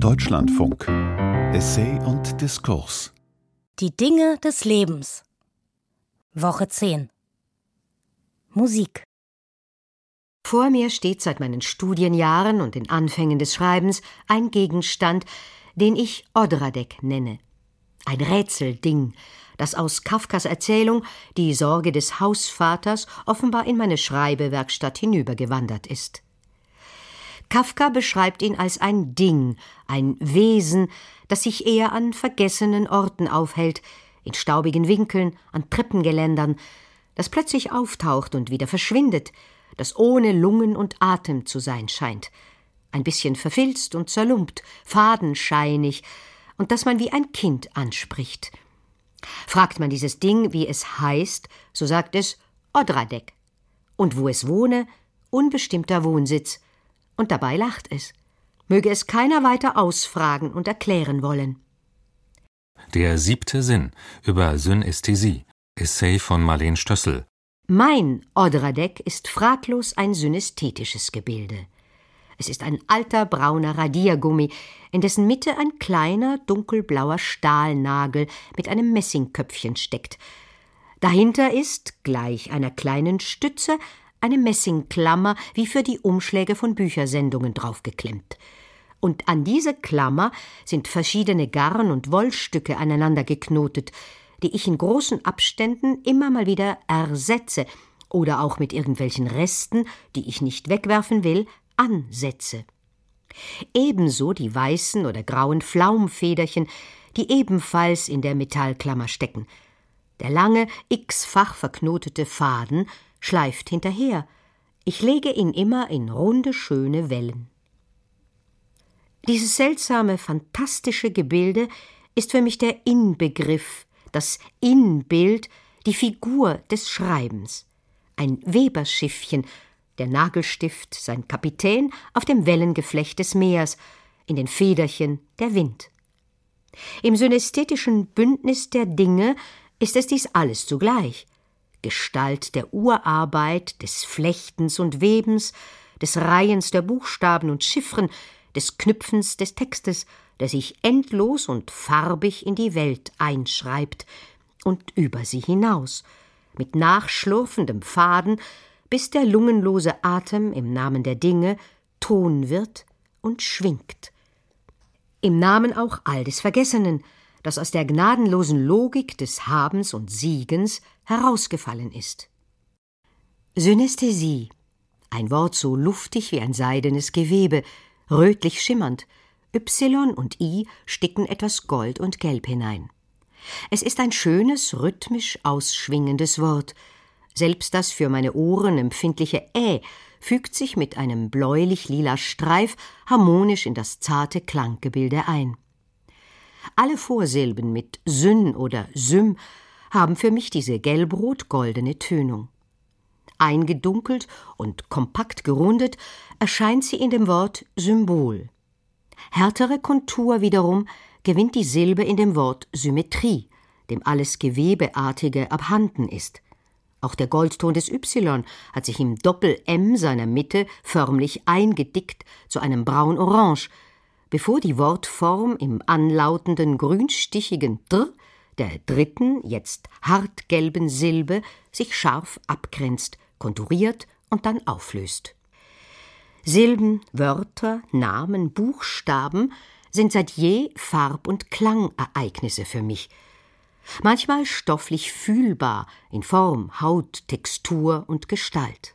Deutschlandfunk. Essay und Diskurs. Die Dinge des Lebens. Woche 10. Musik. Vor mir steht seit meinen Studienjahren und den Anfängen des Schreibens ein Gegenstand, den ich Odradek nenne. Ein Rätselding, das aus Kafkas Erzählung Die Sorge des Hausvaters offenbar in meine Schreibewerkstatt hinübergewandert ist. Kafka beschreibt ihn als ein Ding, ein Wesen, das sich eher an vergessenen Orten aufhält, in staubigen Winkeln, an Treppengeländern, das plötzlich auftaucht und wieder verschwindet, das ohne Lungen und Atem zu sein scheint, ein bisschen verfilzt und zerlumpt, fadenscheinig, und das man wie ein Kind anspricht. Fragt man dieses Ding, wie es heißt, so sagt es Odradek. Und wo es wohne, unbestimmter Wohnsitz, und dabei lacht es. Möge es keiner weiter ausfragen und erklären wollen. Der siebte Sinn über Synästhesie. Essay von Marleen Stössel. Mein Odradek ist fraglos ein synästhetisches Gebilde. Es ist ein alter brauner Radiergummi, in dessen Mitte ein kleiner dunkelblauer Stahlnagel mit einem Messingköpfchen steckt. Dahinter ist, gleich einer kleinen Stütze, eine Messingklammer wie für die Umschläge von Büchersendungen draufgeklemmt. Und an diese Klammer sind verschiedene Garn- und Wollstücke aneinander geknotet, die ich in großen Abständen immer mal wieder ersetze oder auch mit irgendwelchen Resten, die ich nicht wegwerfen will, ansetze. Ebenso die weißen oder grauen Flaumfederchen, die ebenfalls in der Metallklammer stecken. Der lange, x-fach verknotete Faden schleift hinterher. Ich lege ihn immer in runde, schöne Wellen. Dieses seltsame, fantastische Gebilde ist für mich der Inbegriff, das Inbild, die Figur des Schreibens. Ein Weberschiffchen, der Nagelstift, sein Kapitän auf dem Wellengeflecht des Meers, in den Federchen der Wind. Im synästhetischen Bündnis der Dinge ist es dies alles zugleich. Gestalt der Urarbeit, des Flechtens und Webens, des Reihens der Buchstaben und Chiffren, des Knüpfens des Textes, der sich endlos und farbig in die Welt einschreibt und über sie hinaus, mit nachschlurfendem Faden, bis der lungenlose Atem im Namen der Dinge Ton wird und schwingt. Im Namen auch all des Vergessenen, das aus der gnadenlosen Logik des Habens und Siegens herausgefallen ist. Synästhesie, ein Wort so luftig wie ein seidenes Gewebe, rötlich schimmernd, Y und I sticken etwas Gold und Gelb hinein. Es ist ein schönes, rhythmisch ausschwingendes Wort. Selbst das für meine Ohren empfindliche Ä fügt sich mit einem bläulich-lila Streif harmonisch in das zarte Klanggebilde ein. Alle Vorsilben mit Syn oder Sym haben für mich diese gelbrot-goldene Tönung. Eingedunkelt und kompakt gerundet erscheint sie in dem Wort Symbol. Härtere Kontur wiederum gewinnt die Silbe in dem Wort Symmetrie, dem alles Gewebeartige abhanden ist. Auch der Goldton des Y hat sich im Doppel-M seiner Mitte förmlich eingedickt zu einem braun-orange, bevor die Wortform im anlautenden grünstichigen Dr der dritten, jetzt hartgelben Silbe sich scharf abgrenzt, konturiert und dann auflöst. Silben, Wörter, Namen, Buchstaben sind seit je Farb- und Klangereignisse für mich. Manchmal stofflich fühlbar in Form, Haut, Textur und Gestalt.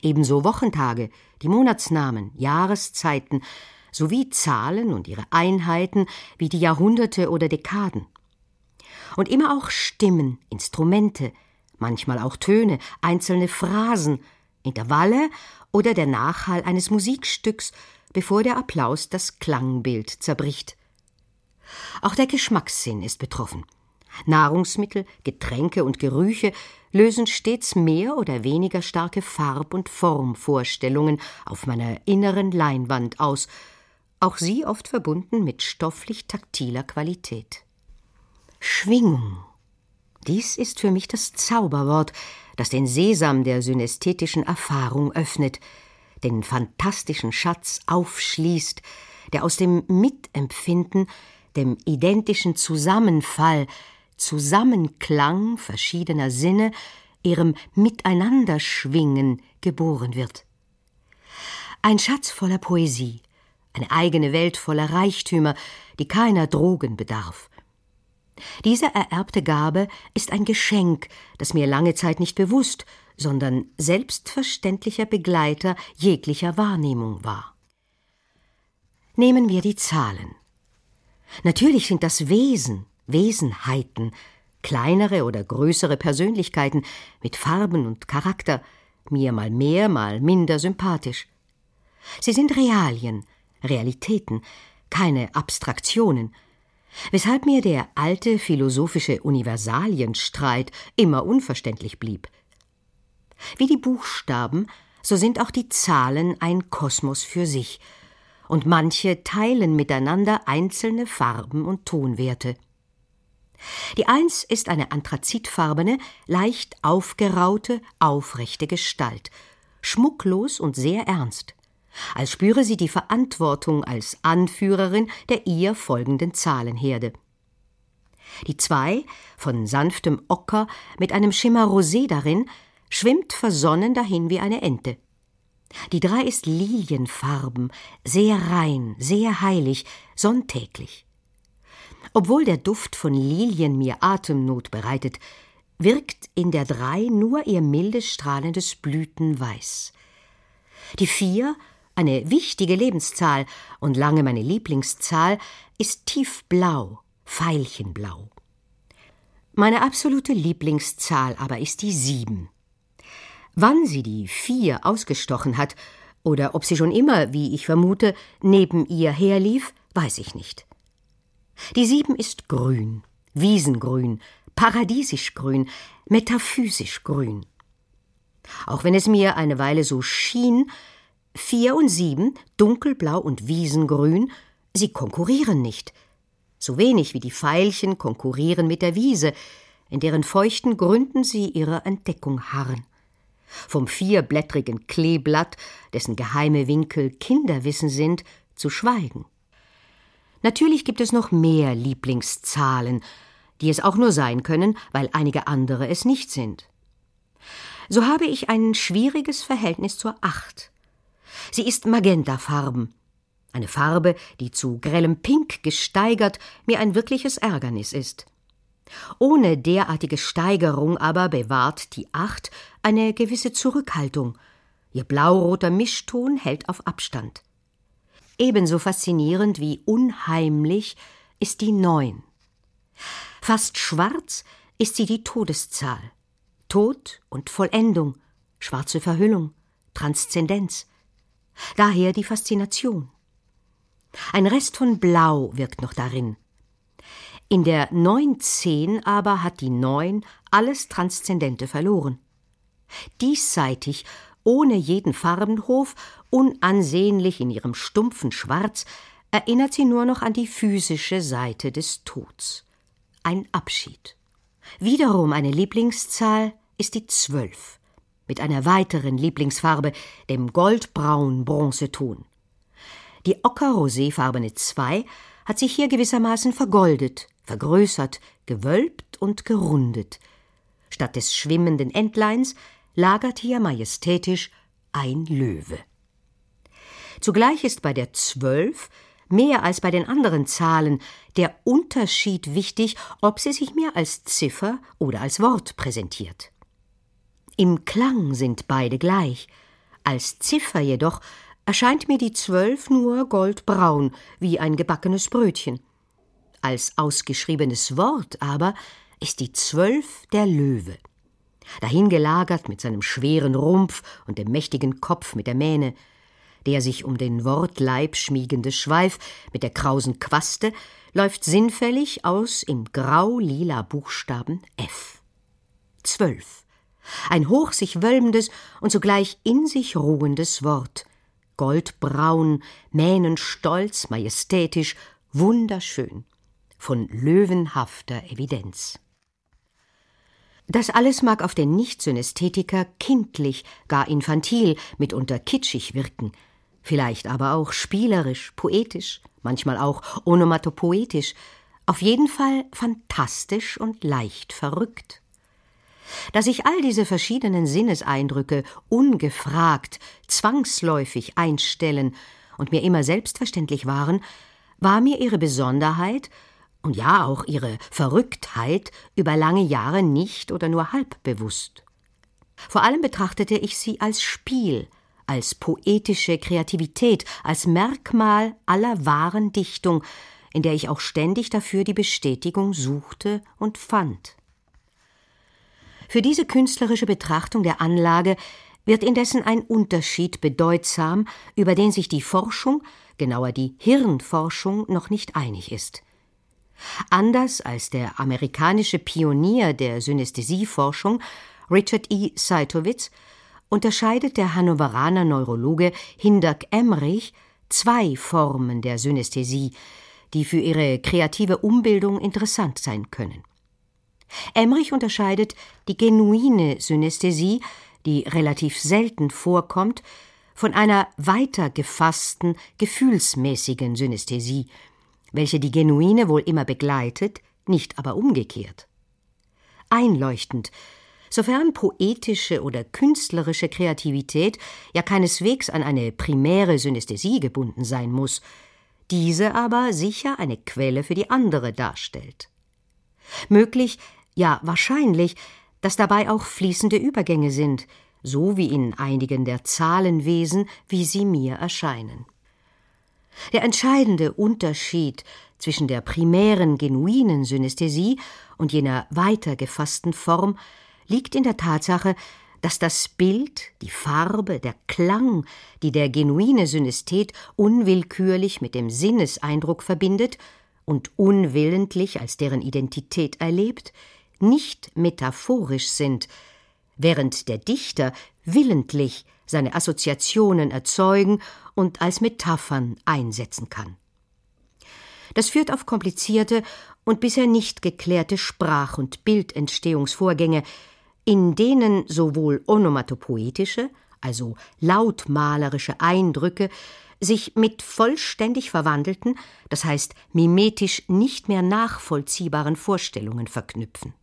Ebenso Wochentage, die Monatsnamen, Jahreszeiten sowie Zahlen und ihre Einheiten wie die Jahrhunderte oder Dekaden. Und immer auch Stimmen, Instrumente, manchmal auch Töne, einzelne Phrasen, Intervalle oder der Nachhall eines Musikstücks, bevor der Applaus das Klangbild zerbricht. Auch der Geschmackssinn ist betroffen. Nahrungsmittel, Getränke und Gerüche lösen stets mehr oder weniger starke Farb- und Formvorstellungen auf meiner inneren Leinwand aus, auch sie oft verbunden mit stofflich taktiler Qualität. Schwingung. Dies ist für mich das Zauberwort, das den Sesam der synästhetischen Erfahrung öffnet, den fantastischen Schatz aufschließt, der aus dem Mitempfinden, dem identischen Zusammenfall, Zusammenklang verschiedener Sinne, ihrem Miteinanderschwingen geboren wird. Ein Schatz voller Poesie, eine eigene Welt voller Reichtümer, die keiner Drogen bedarf. Diese ererbte Gabe ist ein Geschenk, das mir lange Zeit nicht bewusst, sondern selbstverständlicher Begleiter jeglicher Wahrnehmung war. Nehmen wir die Zahlen. Natürlich sind das Wesen, Wesenheiten, kleinere oder größere Persönlichkeiten mit Farben und Charakter, mir mal mehr, mal minder sympathisch. Sie sind Realien, Realitäten, keine Abstraktionen, weshalb mir der alte philosophische Universalienstreit immer unverständlich blieb. Wie die Buchstaben, so sind auch die Zahlen ein Kosmos für sich, und manche teilen miteinander einzelne Farben und Tonwerte. Die Eins ist eine anthrazitfarbene, leicht aufgeraute, aufrechte Gestalt, schmucklos und sehr ernst als spüre sie die Verantwortung als Anführerin der ihr folgenden Zahlenherde. Die zwei, von sanftem Ocker mit einem Schimmer Rosé darin, schwimmt versonnen dahin wie eine Ente. Die drei ist lilienfarben, sehr rein, sehr heilig, sonntäglich. Obwohl der Duft von Lilien mir Atemnot bereitet, wirkt in der drei nur ihr mildes strahlendes Blütenweiß. Die vier eine wichtige Lebenszahl und lange meine Lieblingszahl, ist tiefblau, Veilchenblau. Meine absolute Lieblingszahl aber ist die sieben. Wann sie die vier ausgestochen hat, oder ob sie schon immer, wie ich vermute, neben ihr herlief, weiß ich nicht. Die sieben ist grün, wiesengrün, paradiesisch grün, metaphysisch grün. Auch wenn es mir eine Weile so schien, Vier und sieben, dunkelblau und wiesengrün, sie konkurrieren nicht. So wenig wie die Veilchen konkurrieren mit der Wiese, in deren feuchten Gründen sie ihrer Entdeckung harren. Vom vierblättrigen Kleeblatt, dessen geheime Winkel Kinderwissen sind, zu schweigen. Natürlich gibt es noch mehr Lieblingszahlen, die es auch nur sein können, weil einige andere es nicht sind. So habe ich ein schwieriges Verhältnis zur Acht. Sie ist magentafarben. Eine Farbe, die zu grellem Pink gesteigert mir ein wirkliches Ärgernis ist. Ohne derartige Steigerung aber bewahrt die Acht eine gewisse Zurückhaltung. Ihr blauroter Mischton hält auf Abstand. Ebenso faszinierend wie unheimlich ist die Neun. Fast schwarz ist sie die Todeszahl. Tod und Vollendung, schwarze Verhüllung, Transzendenz. Daher die Faszination. Ein Rest von Blau wirkt noch darin. In der 910 aber hat die 9 alles Transzendente verloren. Diesseitig, ohne jeden Farbenhof, unansehnlich in ihrem stumpfen Schwarz, erinnert sie nur noch an die physische Seite des Tods. Ein Abschied. Wiederum eine Lieblingszahl ist die Zwölf mit einer weiteren Lieblingsfarbe, dem goldbraun Bronzeton. Die ockerroséfarbene 2 hat sich hier gewissermaßen vergoldet, vergrößert, gewölbt und gerundet. Statt des schwimmenden Entleins lagert hier majestätisch ein Löwe. Zugleich ist bei der 12 mehr als bei den anderen Zahlen der Unterschied wichtig, ob sie sich mir als Ziffer oder als Wort präsentiert. Im Klang sind beide gleich. Als Ziffer jedoch erscheint mir die Zwölf nur goldbraun, wie ein gebackenes Brötchen. Als ausgeschriebenes Wort aber ist die Zwölf der Löwe. Dahingelagert mit seinem schweren Rumpf und dem mächtigen Kopf mit der Mähne, der sich um den Wortleib schmiegende Schweif mit der krausen Quaste läuft sinnfällig aus im grau-lila Buchstaben F. Zwölf ein hoch sich wölbendes und zugleich in sich ruhendes Wort, goldbraun, mähnenstolz, majestätisch, wunderschön, von löwenhafter Evidenz. Das alles mag auf den Nicht-Synästhetiker kindlich, gar infantil, mitunter kitschig wirken, vielleicht aber auch spielerisch, poetisch, manchmal auch onomatopoetisch, auf jeden Fall fantastisch und leicht verrückt. Dass sich all diese verschiedenen Sinneseindrücke ungefragt, zwangsläufig einstellen und mir immer selbstverständlich waren, war mir ihre Besonderheit und ja auch ihre Verrücktheit über lange Jahre nicht oder nur halb bewusst. Vor allem betrachtete ich sie als Spiel, als poetische Kreativität, als Merkmal aller wahren Dichtung, in der ich auch ständig dafür die Bestätigung suchte und fand. Für diese künstlerische Betrachtung der Anlage wird indessen ein Unterschied bedeutsam, über den sich die Forschung, genauer die Hirnforschung, noch nicht einig ist. Anders als der amerikanische Pionier der Synästhesieforschung, Richard E. Seitowitz, unterscheidet der Hannoveraner Neurologe Hindak Emrich zwei Formen der Synästhesie, die für ihre kreative Umbildung interessant sein können. Emrich unterscheidet die genuine Synästhesie, die relativ selten vorkommt, von einer weiter gefassten, gefühlsmäßigen Synästhesie, welche die genuine wohl immer begleitet, nicht aber umgekehrt. Einleuchtend, sofern poetische oder künstlerische Kreativität ja keineswegs an eine primäre Synästhesie gebunden sein muss, diese aber sicher eine Quelle für die andere darstellt. Möglich, ja wahrscheinlich, dass dabei auch fließende Übergänge sind, so wie in einigen der Zahlenwesen, wie sie mir erscheinen. Der entscheidende Unterschied zwischen der primären genuinen Synästhesie und jener weiter gefassten Form liegt in der Tatsache, dass das Bild, die Farbe, der Klang, die der genuine Synästhet unwillkürlich mit dem Sinneseindruck verbindet und unwillentlich als deren Identität erlebt, nicht metaphorisch sind, während der Dichter willentlich seine Assoziationen erzeugen und als Metaphern einsetzen kann. Das führt auf komplizierte und bisher nicht geklärte Sprach- und Bildentstehungsvorgänge, in denen sowohl onomatopoetische, also lautmalerische Eindrücke sich mit vollständig verwandelten, das heißt mimetisch nicht mehr nachvollziehbaren Vorstellungen verknüpfen.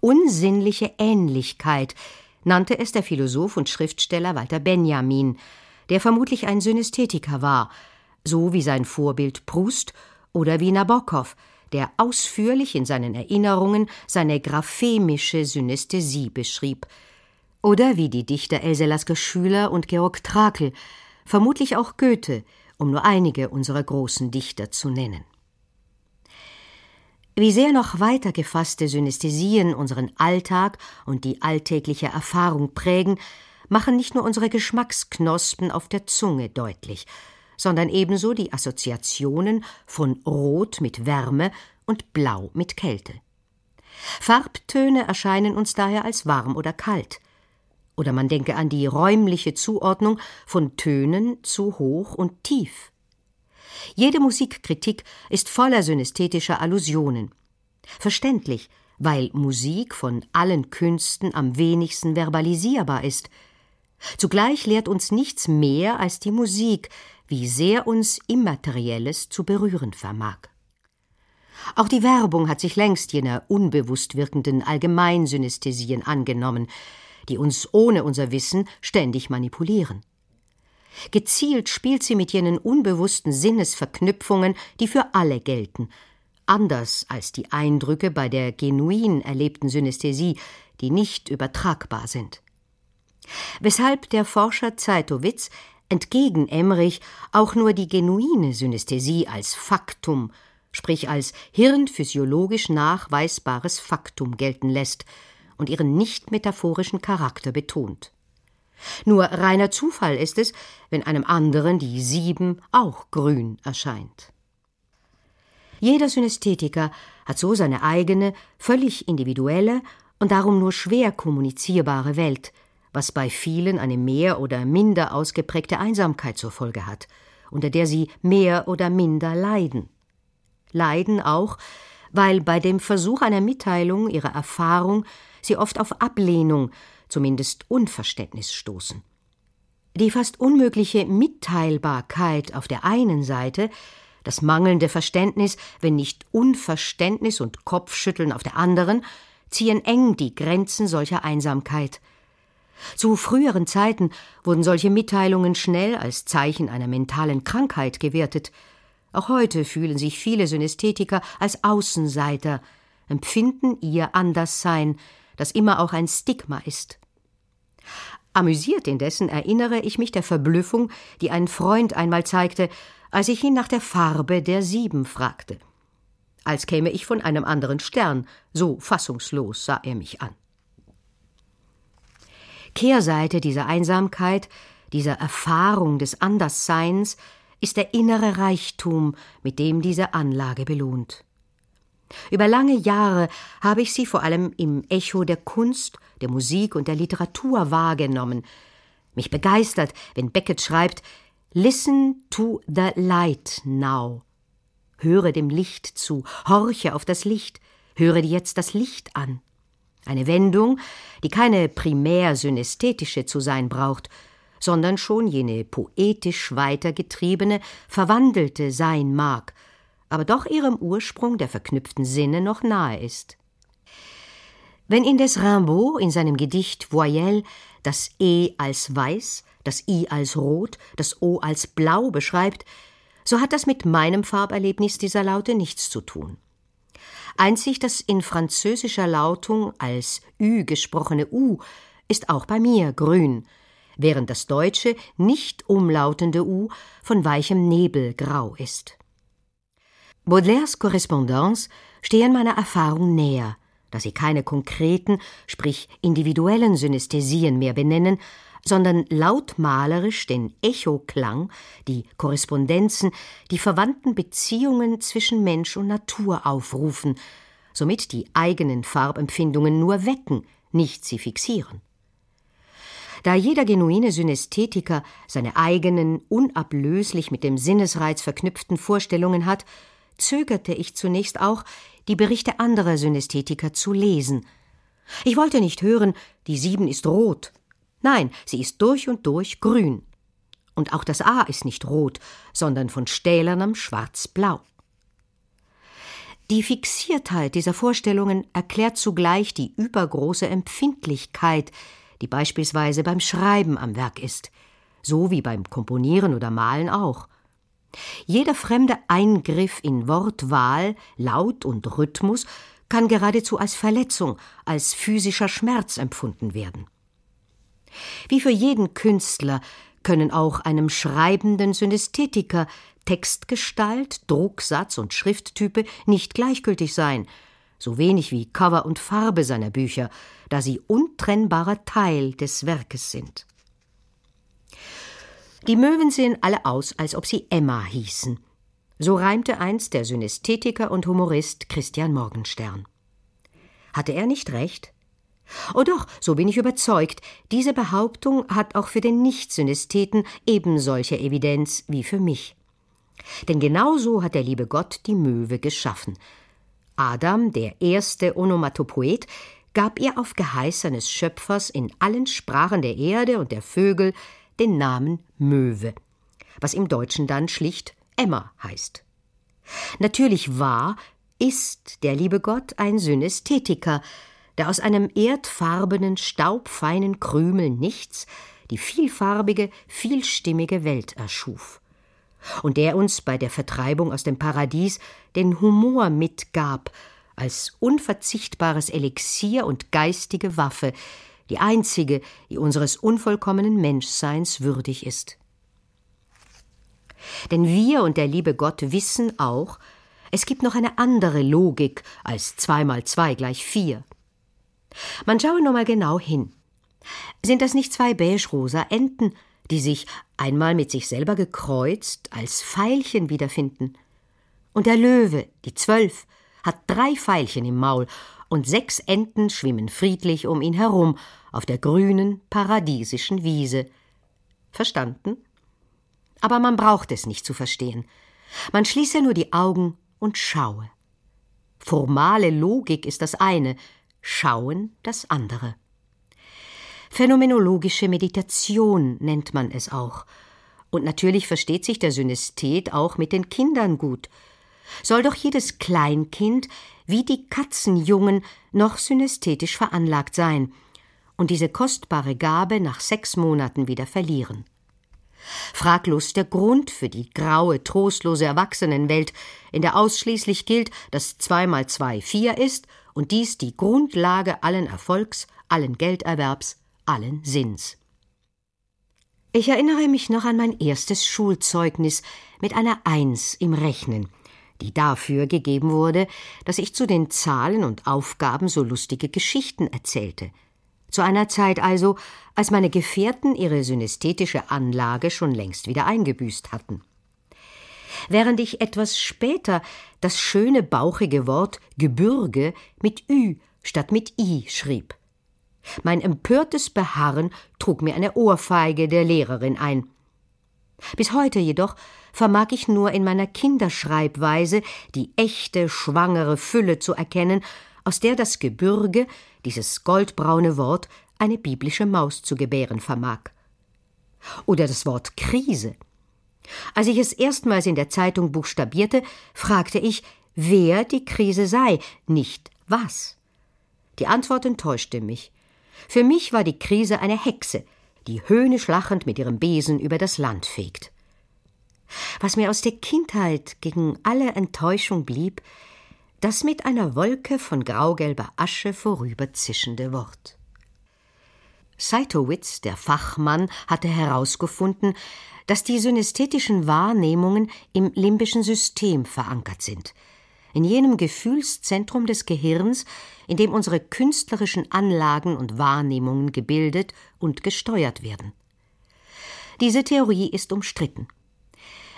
Unsinnliche Ähnlichkeit nannte es der Philosoph und Schriftsteller Walter Benjamin, der vermutlich ein Synästhetiker war, so wie sein Vorbild Proust oder wie Nabokov, der ausführlich in seinen Erinnerungen seine graphemische Synästhesie beschrieb, oder wie die Dichter Else Lasker Schüler und Georg Trakl, vermutlich auch Goethe, um nur einige unserer großen Dichter zu nennen. Wie sehr noch weiter gefasste Synästhesien unseren Alltag und die alltägliche Erfahrung prägen, machen nicht nur unsere Geschmacksknospen auf der Zunge deutlich, sondern ebenso die Assoziationen von Rot mit Wärme und Blau mit Kälte. Farbtöne erscheinen uns daher als warm oder kalt. Oder man denke an die räumliche Zuordnung von Tönen zu hoch und tief. Jede Musikkritik ist voller synästhetischer Allusionen. Verständlich, weil Musik von allen Künsten am wenigsten verbalisierbar ist. Zugleich lehrt uns nichts mehr als die Musik, wie sehr uns Immaterielles zu berühren vermag. Auch die Werbung hat sich längst jener unbewusst wirkenden Allgemeinsynästhesien angenommen, die uns ohne unser Wissen ständig manipulieren. Gezielt spielt sie mit jenen unbewussten Sinnesverknüpfungen, die für alle gelten, anders als die Eindrücke bei der genuin erlebten Synästhesie, die nicht übertragbar sind. Weshalb der Forscher Zeitowitz entgegen Emmerich auch nur die genuine Synästhesie als Faktum, sprich als hirnphysiologisch nachweisbares Faktum gelten lässt und ihren nicht metaphorischen Charakter betont. Nur reiner Zufall ist es, wenn einem anderen die Sieben auch grün erscheint. Jeder Synästhetiker hat so seine eigene, völlig individuelle und darum nur schwer kommunizierbare Welt, was bei vielen eine mehr oder minder ausgeprägte Einsamkeit zur Folge hat, unter der sie mehr oder minder leiden. Leiden auch, weil bei dem Versuch einer Mitteilung ihrer Erfahrung sie oft auf Ablehnung, zumindest Unverständnis stoßen. Die fast unmögliche Mitteilbarkeit auf der einen Seite, das mangelnde Verständnis, wenn nicht Unverständnis und Kopfschütteln auf der anderen, ziehen eng die Grenzen solcher Einsamkeit. Zu früheren Zeiten wurden solche Mitteilungen schnell als Zeichen einer mentalen Krankheit gewertet. Auch heute fühlen sich viele Synästhetiker als Außenseiter, empfinden ihr Anderssein, das immer auch ein Stigma ist. Amüsiert indessen erinnere ich mich der Verblüffung, die ein Freund einmal zeigte, als ich ihn nach der Farbe der Sieben fragte. Als käme ich von einem anderen Stern, so fassungslos sah er mich an. Kehrseite dieser Einsamkeit, dieser Erfahrung des Andersseins, ist der innere Reichtum, mit dem diese Anlage belohnt. Über lange Jahre habe ich sie vor allem im Echo der Kunst, der Musik und der Literatur wahrgenommen. Mich begeistert, wenn Beckett schreibt Listen to the light now. Höre dem Licht zu, horche auf das Licht, höre dir jetzt das Licht an. Eine Wendung, die keine primär synästhetische zu sein braucht, sondern schon jene poetisch weitergetriebene, verwandelte sein mag – aber doch ihrem Ursprung der verknüpften Sinne noch nahe ist. Wenn indes Rimbaud in seinem Gedicht Voyelle das E als weiß, das I als rot, das O als blau beschreibt, so hat das mit meinem Farberlebnis dieser Laute nichts zu tun. Einzig das in französischer Lautung als Ü gesprochene U ist auch bei mir grün, während das deutsche nicht umlautende U von weichem Nebel grau ist. Baudelaires Korrespondenz stehen meiner Erfahrung näher, da sie keine konkreten, sprich individuellen Synästhesien mehr benennen, sondern lautmalerisch den Echoklang, die Korrespondenzen, die verwandten Beziehungen zwischen Mensch und Natur aufrufen, somit die eigenen Farbempfindungen nur wecken, nicht sie fixieren. Da jeder genuine Synästhetiker seine eigenen, unablöslich mit dem Sinnesreiz verknüpften Vorstellungen hat, zögerte ich zunächst auch, die Berichte anderer Synästhetiker zu lesen. Ich wollte nicht hören, die Sieben ist rot. Nein, sie ist durch und durch grün. Und auch das A ist nicht rot, sondern von stählernem Schwarz-Blau. Die Fixiertheit dieser Vorstellungen erklärt zugleich die übergroße Empfindlichkeit, die beispielsweise beim Schreiben am Werk ist, so wie beim Komponieren oder Malen auch. Jeder fremde Eingriff in Wortwahl, Laut und Rhythmus kann geradezu als Verletzung, als physischer Schmerz empfunden werden. Wie für jeden Künstler können auch einem schreibenden Synästhetiker Textgestalt, Drucksatz und Schrifttype nicht gleichgültig sein, so wenig wie Cover und Farbe seiner Bücher, da sie untrennbarer Teil des Werkes sind. Die Möwen sehen alle aus, als ob sie Emma hießen. So reimte einst der Synästhetiker und Humorist Christian Morgenstern. Hatte er nicht recht? Oh doch, so bin ich überzeugt, diese Behauptung hat auch für den Nicht-Synästheten ebensolche Evidenz wie für mich. Denn genau so hat der liebe Gott die Möwe geschaffen. Adam, der erste Onomatopoet, gab ihr auf Geheiß seines Schöpfers in allen Sprachen der Erde und der Vögel den Namen Möwe, was im Deutschen dann schlicht Emma heißt. Natürlich war, ist der liebe Gott ein Synästhetiker, der aus einem erdfarbenen, staubfeinen Krümel nichts die vielfarbige, vielstimmige Welt erschuf. Und der uns bei der Vertreibung aus dem Paradies den Humor mitgab, als unverzichtbares Elixier und geistige Waffe, die einzige, die unseres unvollkommenen Menschseins würdig ist. Denn wir und der liebe Gott wissen auch, es gibt noch eine andere Logik als zwei mal zwei gleich vier. Man schaue nur mal genau hin. Sind das nicht zwei beige-rosa Enten, die sich, einmal mit sich selber gekreuzt, als Pfeilchen wiederfinden? Und der Löwe, die Zwölf, hat drei Pfeilchen im Maul und sechs Enten schwimmen friedlich um ihn herum auf der grünen, paradiesischen Wiese. Verstanden? Aber man braucht es nicht zu verstehen. Man schließe nur die Augen und schaue. Formale Logik ist das eine, Schauen das andere. Phänomenologische Meditation nennt man es auch. Und natürlich versteht sich der Synesthet auch mit den Kindern gut. Soll doch jedes Kleinkind wie die Katzenjungen noch synästhetisch veranlagt sein und diese kostbare Gabe nach sechs Monaten wieder verlieren. Fraglos der Grund für die graue, trostlose Erwachsenenwelt, in der ausschließlich gilt, dass zwei mal zwei vier ist und dies die Grundlage allen Erfolgs, allen Gelderwerbs, allen Sinns. Ich erinnere mich noch an mein erstes Schulzeugnis mit einer Eins im Rechnen, die dafür gegeben wurde, dass ich zu den Zahlen und Aufgaben so lustige Geschichten erzählte. Zu einer Zeit also, als meine Gefährten ihre synästhetische Anlage schon längst wieder eingebüßt hatten. Während ich etwas später das schöne bauchige Wort Gebürge mit Ü statt mit I schrieb. Mein empörtes Beharren trug mir eine Ohrfeige der Lehrerin ein. Bis heute jedoch vermag ich nur in meiner Kinderschreibweise die echte, schwangere Fülle zu erkennen, aus der das Gebürge, dieses goldbraune Wort, eine biblische Maus zu gebären vermag. Oder das Wort Krise. Als ich es erstmals in der Zeitung buchstabierte, fragte ich, wer die Krise sei, nicht was. Die Antwort enttäuschte mich. Für mich war die Krise eine Hexe, die höhnisch lachend mit ihrem Besen über das Land fegt. Was mir aus der Kindheit gegen alle Enttäuschung blieb, das mit einer Wolke von graugelber Asche vorüberzischende Wort. Seitowitz, der Fachmann, hatte herausgefunden, dass die synästhetischen Wahrnehmungen im limbischen System verankert sind, in jenem Gefühlszentrum des Gehirns, in dem unsere künstlerischen Anlagen und Wahrnehmungen gebildet und gesteuert werden. Diese Theorie ist umstritten.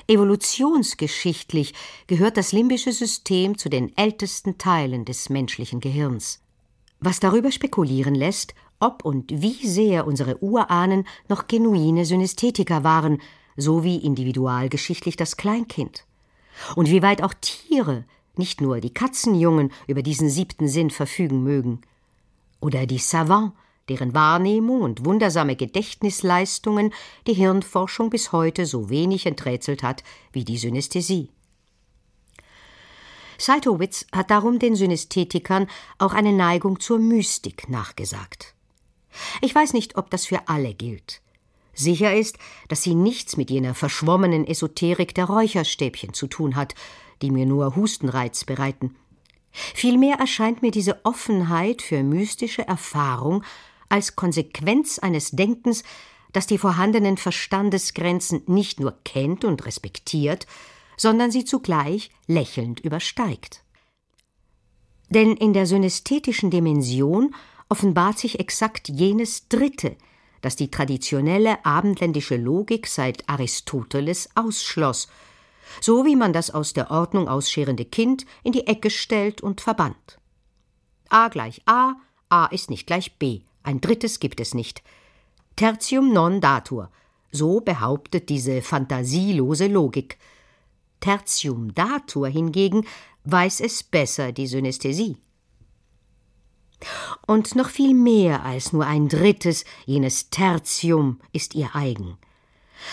Evolutionsgeschichtlich gehört das limbische System zu den ältesten Teilen des menschlichen Gehirns, was darüber spekulieren lässt, ob und wie sehr unsere Urahnen noch genuine Synästhetiker waren, so wie individualgeschichtlich das Kleinkind. Und wie weit auch Tiere, nicht nur die Katzenjungen, über diesen siebten Sinn verfügen mögen. Oder die Savants, deren Wahrnehmung und wundersame Gedächtnisleistungen die Hirnforschung bis heute so wenig enträtselt hat wie die Synästhesie. Seitowitz hat darum den Synästhetikern auch eine Neigung zur Mystik nachgesagt. Ich weiß nicht, ob das für alle gilt. Sicher ist, dass sie nichts mit jener verschwommenen Esoterik der Räucherstäbchen zu tun hat, die mir nur Hustenreiz bereiten. Vielmehr erscheint mir diese Offenheit für mystische Erfahrung als Konsequenz eines Denkens, das die vorhandenen Verstandesgrenzen nicht nur kennt und respektiert, sondern sie zugleich lächelnd übersteigt. Denn in der synästhetischen Dimension offenbart sich exakt jenes Dritte, das die traditionelle abendländische Logik seit Aristoteles ausschloss, so wie man das aus der Ordnung ausscherende Kind in die Ecke stellt und verbannt. A gleich A, A ist nicht gleich B, ein drittes gibt es nicht. Tertium non datur, so behauptet diese fantasielose Logik. Tertium datur hingegen weiß es besser die Synästhesie. Und noch viel mehr als nur ein drittes, jenes Tertium, ist ihr eigen.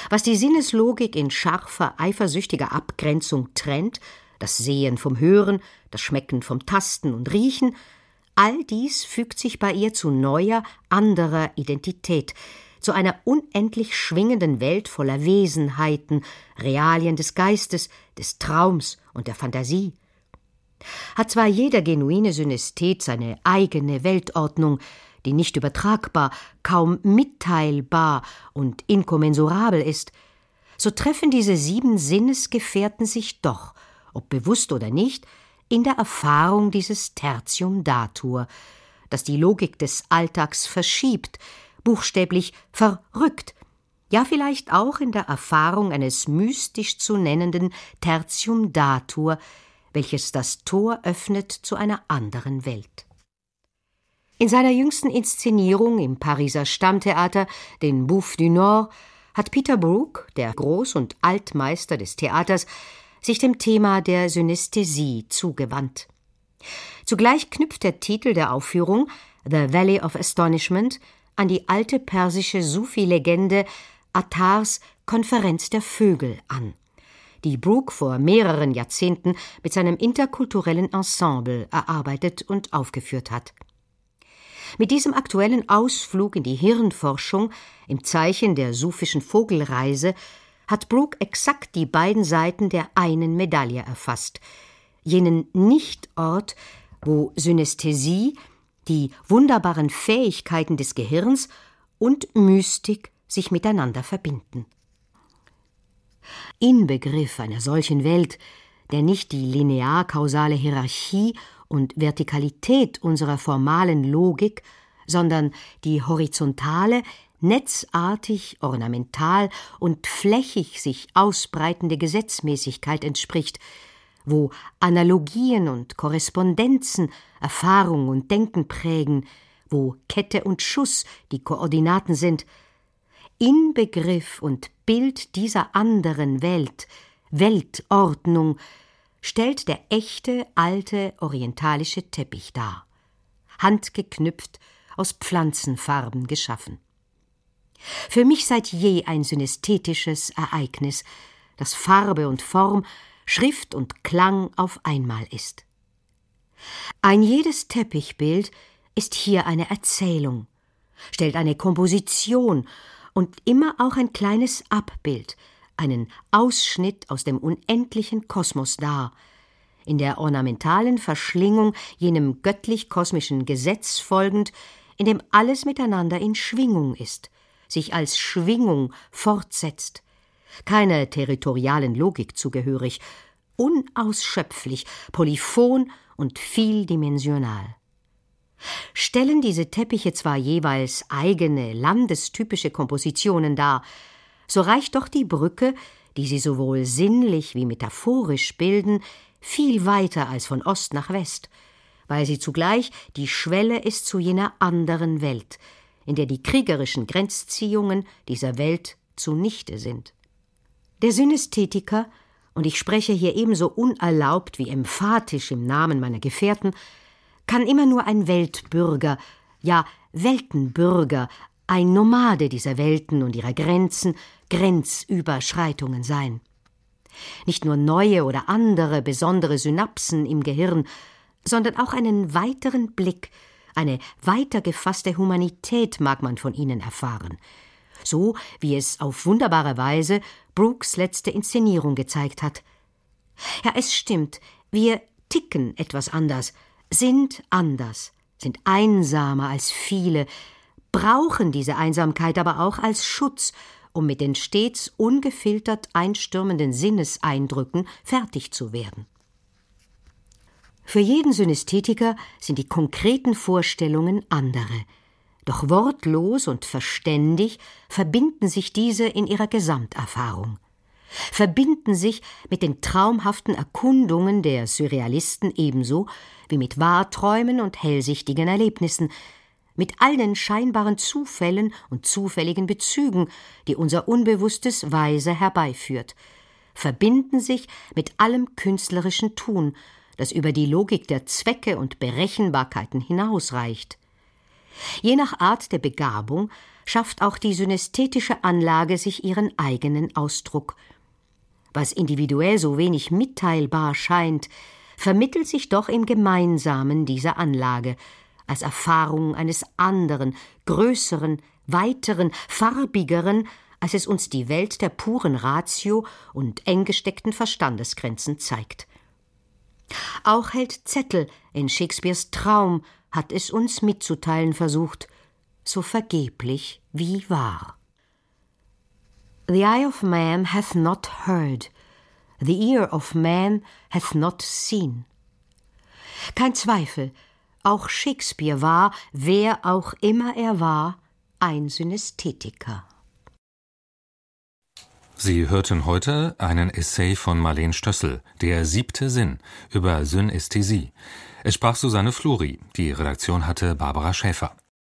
Was die Sinneslogik in scharfer, eifersüchtiger Abgrenzung trennt, das Sehen vom Hören, das Schmecken vom Tasten und Riechen, All dies fügt sich bei ihr zu neuer, anderer Identität, zu einer unendlich schwingenden Welt voller Wesenheiten, Realien des Geistes, des Traums und der Fantasie. Hat zwar jeder genuine Synästhet seine eigene Weltordnung, die nicht übertragbar, kaum mitteilbar und inkommensurabel ist, so treffen diese sieben Sinnesgefährten sich doch, ob bewusst oder nicht, in der Erfahrung dieses Tertium datur, das die Logik des Alltags verschiebt, buchstäblich verrückt, ja vielleicht auch in der Erfahrung eines mystisch zu nennenden Tertium datur, welches das Tor öffnet zu einer anderen Welt. In seiner jüngsten Inszenierung im Pariser Stammtheater, den Bouffe du Nord, hat Peter Brook, der Groß- und Altmeister des Theaters, sich dem Thema der Synästhesie zugewandt. Zugleich knüpft der Titel der Aufführung The Valley of Astonishment an die alte persische Sufi-Legende Attars Konferenz der Vögel an, die Brooke vor mehreren Jahrzehnten mit seinem interkulturellen Ensemble erarbeitet und aufgeführt hat. Mit diesem aktuellen Ausflug in die Hirnforschung im Zeichen der sufischen Vogelreise hat Brooke exakt die beiden Seiten der einen Medaille erfasst, jenen Nichtort, wo Synästhesie, die wunderbaren Fähigkeiten des Gehirns und Mystik sich miteinander verbinden. Inbegriff einer solchen Welt, der nicht die linear-kausale Hierarchie und Vertikalität unserer formalen Logik, sondern die horizontale, netzartig, ornamental und flächig sich ausbreitende Gesetzmäßigkeit entspricht, wo Analogien und Korrespondenzen Erfahrung und Denken prägen, wo Kette und Schuss die Koordinaten sind, Inbegriff und Bild dieser anderen Welt, Weltordnung, stellt der echte alte orientalische Teppich dar, handgeknüpft, aus Pflanzenfarben geschaffen. Für mich seit je ein synästhetisches Ereignis, das Farbe und Form, Schrift und Klang auf einmal ist. Ein jedes Teppichbild ist hier eine Erzählung, stellt eine Komposition und immer auch ein kleines Abbild, einen Ausschnitt aus dem unendlichen Kosmos dar, in der ornamentalen Verschlingung jenem göttlich-kosmischen Gesetz folgend, in dem alles miteinander in Schwingung ist, sich als Schwingung fortsetzt, keiner territorialen Logik zugehörig, unausschöpflich, polyphon und vieldimensional. Stellen diese Teppiche zwar jeweils eigene landestypische Kompositionen dar, so reicht doch die Brücke, die sie sowohl sinnlich wie metaphorisch bilden, viel weiter als von Ost nach West, weil sie zugleich die Schwelle ist zu jener anderen Welt, in der die kriegerischen Grenzziehungen dieser Welt zunichte sind. Der Synästhetiker und ich spreche hier ebenso unerlaubt wie emphatisch im Namen meiner Gefährten, kann immer nur ein Weltbürger, ja Weltenbürger, ein Nomade dieser Welten und ihrer Grenzen, Grenzüberschreitungen sein. Nicht nur neue oder andere besondere Synapsen im Gehirn, sondern auch einen weiteren Blick, eine weiter gefasste Humanität mag man von ihnen erfahren, so wie es auf wunderbare Weise Brooks letzte Inszenierung gezeigt hat. Ja, es stimmt, wir ticken etwas anders, sind anders, sind einsamer als viele, brauchen diese Einsamkeit aber auch als Schutz, um mit den stets ungefiltert einstürmenden Sinneseindrücken fertig zu werden. Für jeden Synästhetiker sind die konkreten Vorstellungen andere, doch wortlos und verständig verbinden sich diese in ihrer Gesamterfahrung, verbinden sich mit den traumhaften Erkundungen der Surrealisten ebenso wie mit Wahrträumen und hellsichtigen Erlebnissen, mit allen scheinbaren Zufällen und zufälligen Bezügen, die unser Unbewusstes weise herbeiführt, verbinden sich mit allem künstlerischen Tun, das über die Logik der Zwecke und Berechenbarkeiten hinausreicht. Je nach Art der Begabung schafft auch die synästhetische Anlage sich ihren eigenen Ausdruck. Was individuell so wenig mitteilbar scheint, vermittelt sich doch im Gemeinsamen dieser Anlage, als Erfahrung eines anderen, größeren, weiteren, farbigeren, als es uns die Welt der puren Ratio und eng gesteckten Verstandesgrenzen zeigt. Auch hält Zettel in Shakespeares Traum hat es uns mitzuteilen versucht, so vergeblich wie wahr. The eye of man hath not heard, the ear of man hath not seen. Kein Zweifel, auch Shakespeare war, wer auch immer er war, ein Synästhetiker. Sie hörten heute einen Essay von Marleen Stössel, Der siebte Sinn, über Synästhesie. Es sprach Susanne Fluri, die Redaktion hatte Barbara Schäfer.